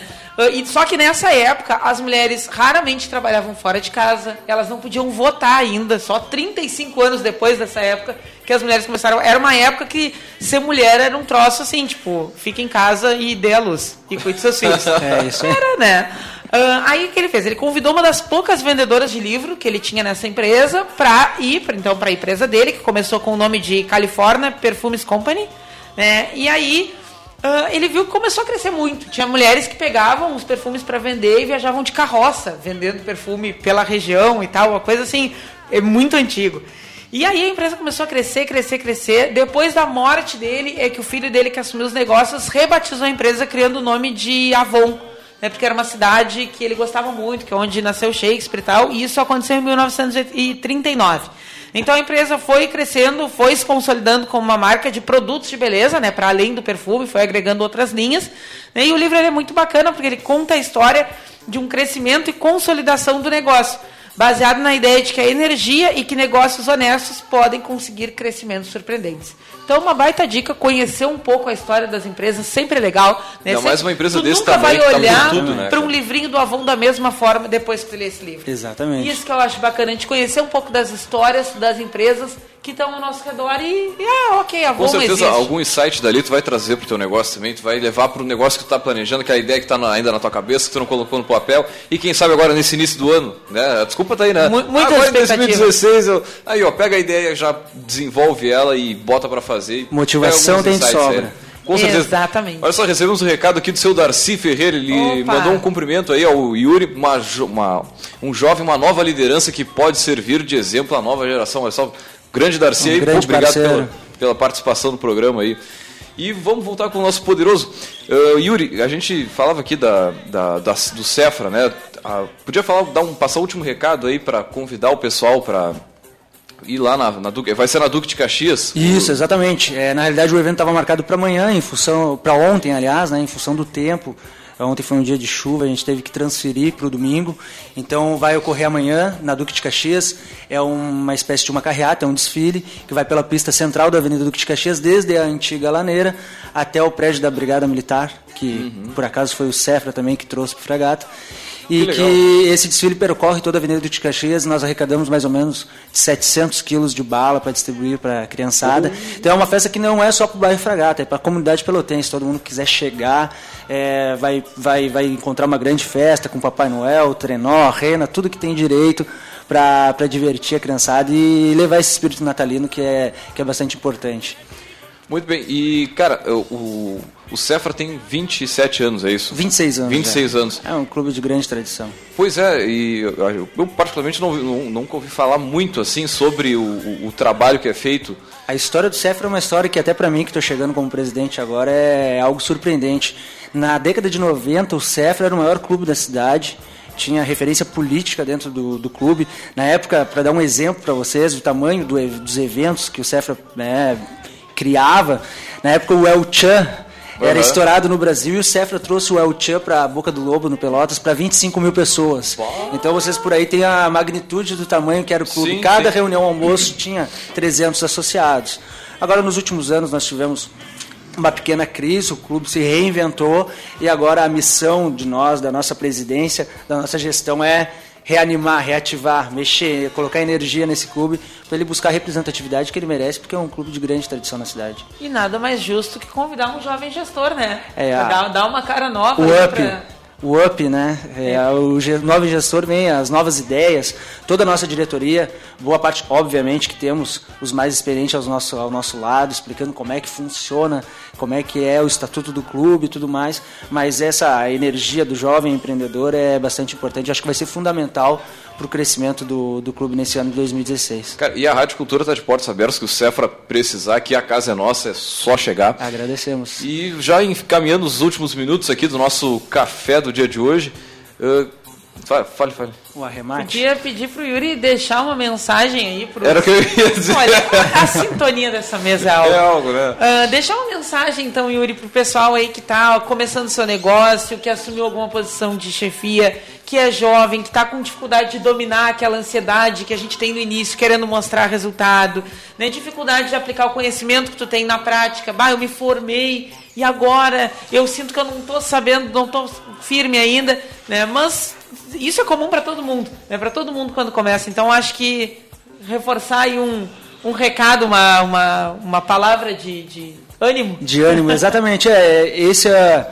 E, só que nessa época, as mulheres raramente trabalhavam fora de casa, elas não podiam votar ainda, só 35 anos depois dessa época que as mulheres começaram. Era uma época que ser mulher era um troço assim, tipo, fica em casa e dê a luz, e cuide dos seus filhos. [laughs] É, isso. Era, né? Uh, aí o que ele fez? Ele convidou uma das poucas vendedoras de livro que ele tinha nessa empresa para ir, pra, então, para a empresa dele, que começou com o nome de California Perfumes Company. Né? E aí uh, ele viu que começou a crescer muito. Tinha mulheres que pegavam os perfumes para vender e viajavam de carroça, vendendo perfume pela região e tal, uma coisa assim, é muito antigo. E aí a empresa começou a crescer, crescer, crescer. Depois da morte dele, é que o filho dele que assumiu os negócios rebatizou a empresa criando o nome de Avon né, porque era uma cidade que ele gostava muito, que é onde nasceu Shakespeare e tal, e isso aconteceu em 1939. Então a empresa foi crescendo, foi se consolidando como uma marca de produtos de beleza, né, para além do perfume, foi agregando outras linhas. Né, e o livro é muito bacana porque ele conta a história de um crescimento e consolidação do negócio, baseado na ideia de que a energia e que negócios honestos podem conseguir crescimentos surpreendentes. Então, uma baita dica, conhecer um pouco a história das empresas, sempre é legal. Né? Ainda mais uma empresa tu desse nunca tamanho vai que tá olhar tudo, né, para um livrinho do Avon da mesma forma depois que tu lê esse livro. Exatamente. Isso que eu acho bacana, a gente conhecer um pouco das histórias das empresas que estão ao nosso redor e, e ah, ok, a Com Avon certeza, existe. algum insight dali tu vai trazer pro teu negócio também, tu vai levar pro negócio que tu tá planejando, que é a ideia que tá na- ainda na tua cabeça, que tu não colocou no papel, e quem sabe agora nesse início do ano, né? A desculpa tá aí, né? Agora em expectativa. 2016, eu... aí ó, pega a ideia, já desenvolve ela e bota pra fazer. Motivação tem sobra. aí. Com certeza. Exatamente. Olha só, recebemos um recado aqui do seu Darcy Ferreira. Ele Opa. mandou um cumprimento aí ao Yuri, uma, uma- um jovem, uma nova liderança que pode servir de exemplo à nova geração. Olha só, grande Darcy Um grande obrigado parceiro. pela, pela participação no programa aí. E vamos voltar com o nosso poderoso. Uh, Yuri, a gente falava aqui da, da- da- do Cefra, né? Ah, podia falar, dar um, passar o último recado aí para convidar o pessoal para ir lá na, na Duque. Vai ser na Duque de Caxias? Isso, exatamente. É, na realidade, o evento estava marcado para amanhã, em função, para ontem, aliás, né, em função do tempo. Ontem foi um dia de chuva, a gente teve que transferir para o domingo. Então vai ocorrer amanhã na Duque de Caxias. É uma espécie de uma carreata, é um desfile que vai pela pista central da Avenida Duque de Caxias, desde a antiga laneira até o prédio da Brigada Militar, que por acaso foi o Cefra também que trouxe para o Fragata. E Que que, esse desfile percorre toda a Avenida de Caxias. Nós arrecadamos mais ou menos 700 quilos de bala para distribuir para a criançada. Então é uma festa que não é só para o bairro Fragata, é para a comunidade pelotense. Todo mundo que quiser chegar é, vai, vai, vai encontrar uma grande festa com Papai Noel, trenó, rena, tudo que tem direito para divertir a criançada e levar esse espírito natalino que é, que é bastante importante. Muito bem. E, cara, o, o, Cefra tem 27 anos, é isso? 26 anos. 26 é. anos. É um clube de grande tradição. Pois é, e eu, eu particularmente não, não, nunca ouvi falar muito assim sobre o, o, o trabalho que é feito. A história do Cefra é uma história que até para mim, que estou chegando como presidente agora, é algo surpreendente. Na década de 90, o Cefra era o maior clube da cidade, tinha referência política dentro do, do clube. Na época, para dar um exemplo para vocês, o tamanho do dos eventos que o Cefra né, criava, na época o El Chan era Uhum. estourado no Brasil e o Cefra trouxe o El Chan para a Boca do Lobo, no Pelotas, para 25 mil pessoas. Então vocês por aí têm a magnitude do tamanho que era o clube. Sim, Cada sim. reunião almoço tinha 300 associados. Agora, nos últimos anos, nós tivemos uma pequena crise, o clube se reinventou e agora a missão de nós, da nossa presidência, da nossa gestão é reanimar, reativar, mexer, colocar energia nesse clube para ele buscar a representatividade que ele merece, porque é um clube de grande tradição na cidade. E nada mais justo que convidar um jovem gestor, né? É, Pra a- dar, dar uma cara nova. O up, pra- o up, né? É, o ge- novo gestor vem as novas ideias, toda a nossa diretoria, boa parte, obviamente, que temos os mais experientes ao nosso, ao nosso lado, explicando como é que funciona, como é que é o estatuto do clube e tudo mais, mas essa energia do jovem empreendedor é bastante importante, acho que vai ser fundamental para o crescimento do, do clube nesse ano de 2016. Cara, e a Rádio Cultura está de portas abertas, que o Cefra precisar, que a casa é nossa, é só chegar. Agradecemos. E já encaminhando os últimos minutos aqui do nosso café do dia de hoje, eh, Fale, fale. fale. O arremate. Podia pedir pro Yuri deixar uma mensagem aí pro. Era o que eu ia dizer. Olha, a sintonia dessa mesa é algo. É algo, né? Uh, deixar uma mensagem, então, Yuri, pro pessoal aí que tá começando seu negócio, que assumiu alguma posição de chefia, que é jovem, que está com dificuldade de dominar aquela ansiedade que a gente tem no início, querendo mostrar resultado, né? dificuldade de aplicar o conhecimento que tu tem na prática. Bah, eu me formei e agora eu sinto que eu não estou sabendo, não estou firme ainda, né? Mas isso é comum para todo mundo, né? Para todo mundo quando começa. Então acho que reforçar aí um, um recado, uma, uma, uma palavra de, de ânimo. De ânimo, exatamente. É, esse é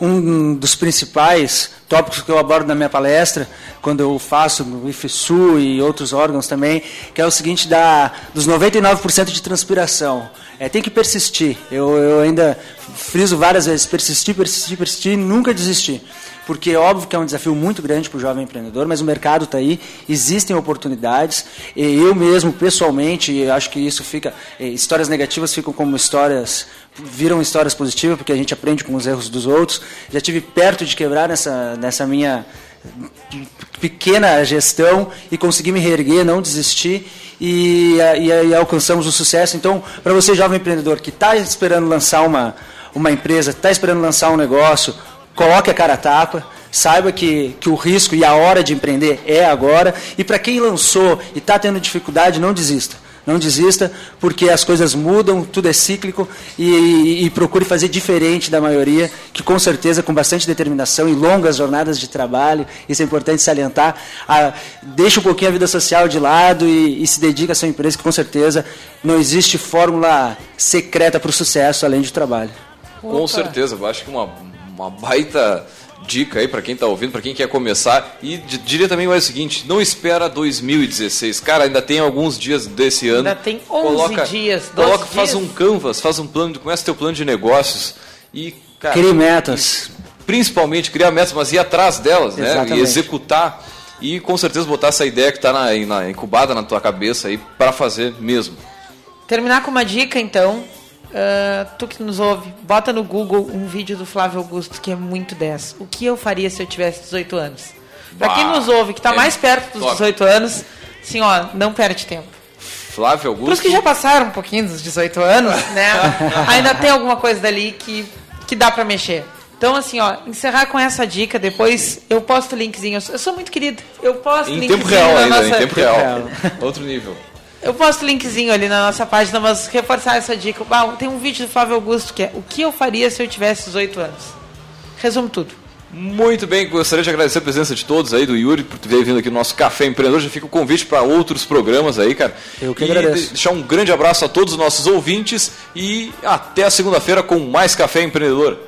um dos principais tópicos que eu abordo na minha palestra, quando eu faço no IFSU e outros órgãos também, que é o seguinte da, dos 99% de transpiração. É, tem que persistir. Eu, eu ainda friso várias vezes, persistir, persistir, persistir e nunca desistir porque é óbvio que é um desafio muito grande para o jovem empreendedor, mas o mercado está aí, existem oportunidades. E eu mesmo, pessoalmente, acho que isso fica. Eh, histórias negativas ficam como histórias. Viram histórias positivas, porque a gente aprende com os erros dos outros. Já tive perto de quebrar nessa, nessa minha pequena gestão e consegui me reerguer, não desistir. E, e, e alcançamos o sucesso. Então, para você, jovem empreendedor, que está esperando lançar uma, uma empresa, está esperando lançar um negócio, coloque a cara a tapa, saiba que, que o risco e a hora de empreender é agora. E para quem lançou e está tendo dificuldade, não desista. Não desista, porque as coisas mudam, tudo é cíclico e, e, e, procure fazer diferente da maioria, que com certeza, com bastante determinação e longas jornadas de trabalho, isso é importante salientar, a, deixa um pouquinho a vida social de lado e, e se dedica à sua empresa, que com certeza não existe fórmula secreta para o sucesso além de trabalho. Opa. Com certeza, eu acho que uma uma baita dica aí para quem está ouvindo, para quem quer começar. E diria também o seguinte: não espera 2016. Cara, ainda tem alguns dias desse ano. Ainda tem 11 coloca, dias. Coloca, dias. faz um canvas, faz um plano, começa teu plano de negócios e cara, crie metas. E, principalmente criar metas, mas ir atrás delas, Exatamente. né? E executar e com certeza botar essa ideia que está na, na, incubada na tua cabeça aí para fazer mesmo. Terminar com uma dica então Uh, tu que nos ouve, bota no Google um vídeo do Flávio Augusto que é muito 10. O que eu faria se eu tivesse 18 anos? Para quem nos ouve, que está é mais perto dos top. 18 anos, assim, ó, não perde tempo. Flávio Augusto. Para os que já passaram um pouquinho dos 18 anos, né? [laughs] ainda tem alguma coisa dali que, que dá para mexer. Então, assim, ó, encerrar com essa dica, depois eu posto o linkzinho. Eu sou muito querido. Eu posto em linkzinho tempo real ainda, nossa... em tempo real. Outro nível. Eu posto o linkzinho ali na nossa página, mas reforçar essa dica. Ah, tem um vídeo do Flávio Augusto que é O que eu faria se eu tivesse 18 anos? Resumo tudo. Muito bem, gostaria de agradecer a presença de todos aí, do Yuri, por ter vindo aqui no nosso Café Empreendedor. Já fica o convite para outros programas aí, cara. Eu que e agradeço. deixar um grande abraço a todos os nossos ouvintes e até a segunda-feira com mais Café Empreendedor.